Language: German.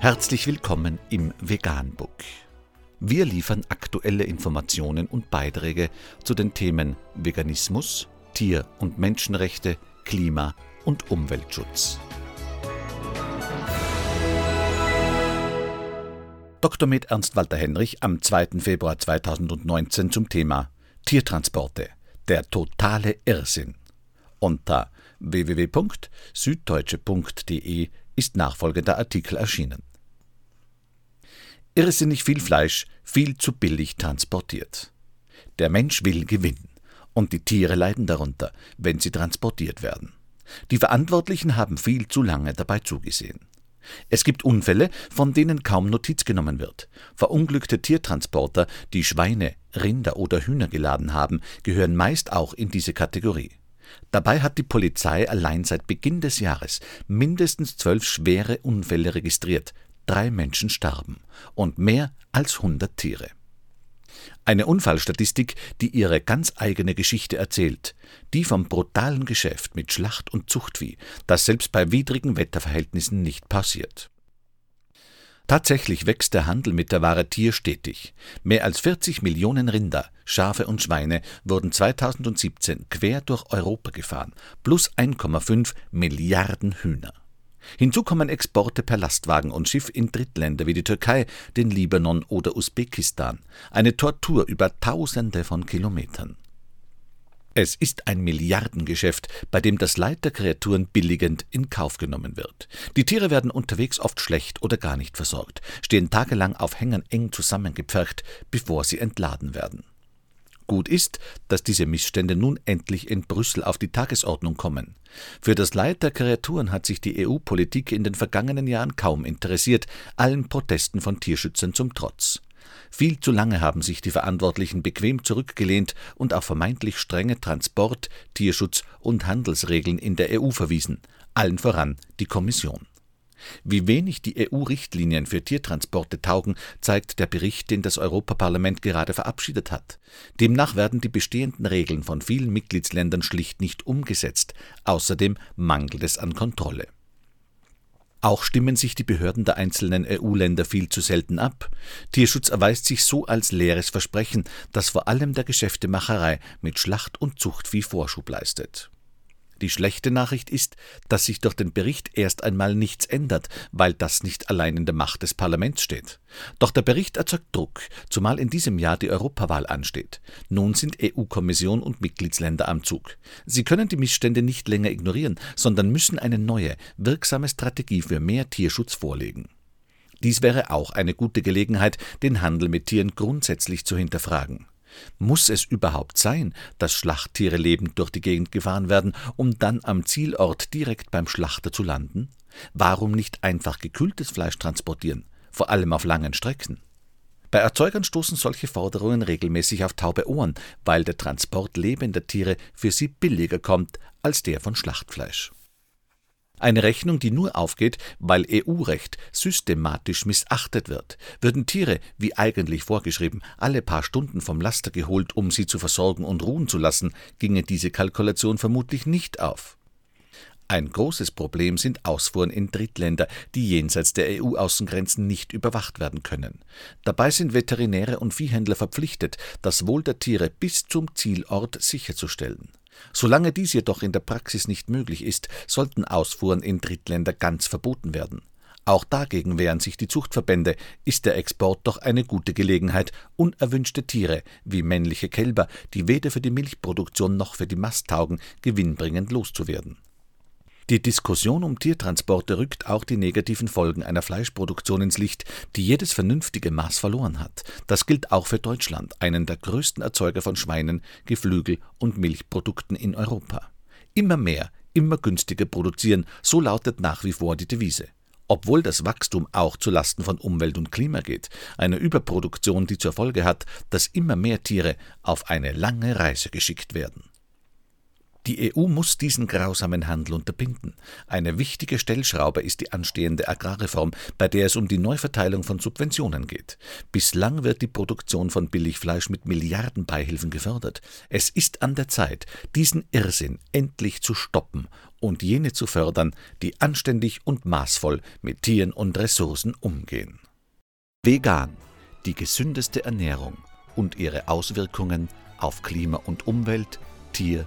Herzlich willkommen im Veganbook. Wir liefern aktuelle Informationen und Beiträge zu den Themen Veganismus, Tier- und Menschenrechte, Klima- und Umweltschutz. Dr. Med Ernst Walter Henrich am 2. Februar 2019 zum Thema Tiertransporte. Der totale Irrsinn. Unter www.süddeutsche.de ist nachfolgender Artikel erschienen. Irrsinnig viel Fleisch, viel zu billig transportiert. Der Mensch will gewinnen, und die Tiere leiden darunter, wenn sie transportiert werden. Die Verantwortlichen haben viel zu lange dabei zugesehen. Es gibt Unfälle, von denen kaum Notiz genommen wird. Verunglückte Tiertransporter, die Schweine, Rinder oder Hühner geladen haben, gehören meist auch in diese Kategorie. Dabei hat die Polizei allein seit Beginn des Jahres mindestens zwölf schwere Unfälle registriert. Drei Menschen starben und mehr als hundert Tiere. Eine Unfallstatistik, die ihre ganz eigene Geschichte erzählt, die vom brutalen Geschäft mit Schlacht- und Zuchtvieh, das selbst bei widrigen Wetterverhältnissen nicht pausiert. Tatsächlich wächst der Handel mit der Ware Tier stetig. Mehr als 40 Millionen Rinder, Schafe und Schweine wurden 2017 quer durch Europa gefahren, plus 1,5 Milliarden Hühner. Hinzu kommen Exporte per Lastwagen und Schiff in Drittländer wie die Türkei, den Libanon oder Usbekistan. Eine Tortur über Tausende von Kilometern. Es ist ein Milliardengeschäft, bei dem das Leid der Kreaturen billigend in Kauf genommen wird. Die Tiere werden unterwegs oft schlecht oder gar nicht versorgt, stehen tagelang auf Hängern eng zusammengepfercht, bevor sie entladen werden. Gut ist, dass diese Missstände nun endlich in Brüssel auf die Tagesordnung kommen. Für das Leid der Kreaturen hat sich die EU-Politik in den vergangenen Jahren kaum interessiert, allen Protesten von Tierschützern zum Trotz. Viel zu lange haben sich die Verantwortlichen bequem zurückgelehnt und auf vermeintlich strenge Transport-, Tierschutz- und Handelsregeln in der EU verwiesen, allen voran die Kommission. Wie wenig die EU-Richtlinien für Tiertransporte taugen, zeigt der Bericht, den das Europaparlament gerade verabschiedet hat. Demnach werden die bestehenden Regeln von vielen Mitgliedsländern schlicht nicht umgesetzt. Außerdem mangelt es an Kontrolle. Auch stimmen sich die Behörden der einzelnen EU-Länder viel zu selten ab. Tierschutz erweist sich so als leeres Versprechen, das vor allem der Geschäftemacherei mit Schlacht- und Zuchtvieh Vorschub leistet. Die schlechte Nachricht ist, dass sich durch den Bericht erst einmal nichts ändert, weil das nicht allein in der Macht des Parlaments steht. Doch der Bericht erzeugt Druck, zumal in diesem Jahr die Europawahl ansteht. Nun sind EU-Kommission und Mitgliedsländer am Zug. Sie können die Missstände nicht länger ignorieren, sondern müssen eine neue, wirksame Strategie für mehr Tierschutz vorlegen. Dies wäre auch eine gute Gelegenheit, den Handel mit Tieren grundsätzlich zu hinterfragen. Muss es überhaupt sein, dass Schlachttiere lebend durch die Gegend gefahren werden, um dann am Zielort direkt beim Schlachter zu landen? Warum nicht einfach gekühltes Fleisch transportieren, vor allem auf langen Strecken? Bei Erzeugern stoßen solche Forderungen regelmäßig auf taube Ohren, weil der Transport lebender Tiere für sie billiger kommt als der von Schlachtfleisch. Eine Rechnung, die nur aufgeht, weil EU-Recht systematisch missachtet wird. Würden Tiere, wie eigentlich vorgeschrieben, alle paar Stunden vom Laster geholt, um sie zu versorgen und ruhen zu lassen, ginge diese Kalkulation vermutlich nicht auf. Ein großes Problem sind Ausfuhren in Drittländer, die jenseits der EU-Außengrenzen nicht überwacht werden können. Dabei sind Veterinäre und Viehhändler verpflichtet, das Wohl der Tiere bis zum Zielort sicherzustellen. Solange dies jedoch in der Praxis nicht möglich ist, sollten Ausfuhren in Drittländer ganz verboten werden. Auch dagegen wehren sich die Zuchtverbände, ist der Export doch eine gute Gelegenheit, unerwünschte Tiere wie männliche Kälber, die weder für die Milchproduktion noch für die Mast taugen, gewinnbringend loszuwerden. Die Diskussion um Tiertransporte rückt auch die negativen Folgen einer Fleischproduktion ins Licht, die jedes vernünftige Maß verloren hat. Das gilt auch für Deutschland, einen der größten Erzeuger von Schweinen, Geflügel und Milchprodukten in Europa. Immer mehr, immer günstiger produzieren, so lautet nach wie vor die Devise. Obwohl das Wachstum auch zu Lasten von Umwelt und Klima geht, eine Überproduktion, die zur Folge hat, dass immer mehr Tiere auf eine lange Reise geschickt werden. Die EU muss diesen grausamen Handel unterbinden. Eine wichtige Stellschraube ist die anstehende Agrarreform, bei der es um die Neuverteilung von Subventionen geht. Bislang wird die Produktion von Billigfleisch mit Milliardenbeihilfen gefördert. Es ist an der Zeit, diesen Irrsinn endlich zu stoppen und jene zu fördern, die anständig und maßvoll mit Tieren und Ressourcen umgehen. Vegan, die gesündeste Ernährung und ihre Auswirkungen auf Klima und Umwelt, Tier-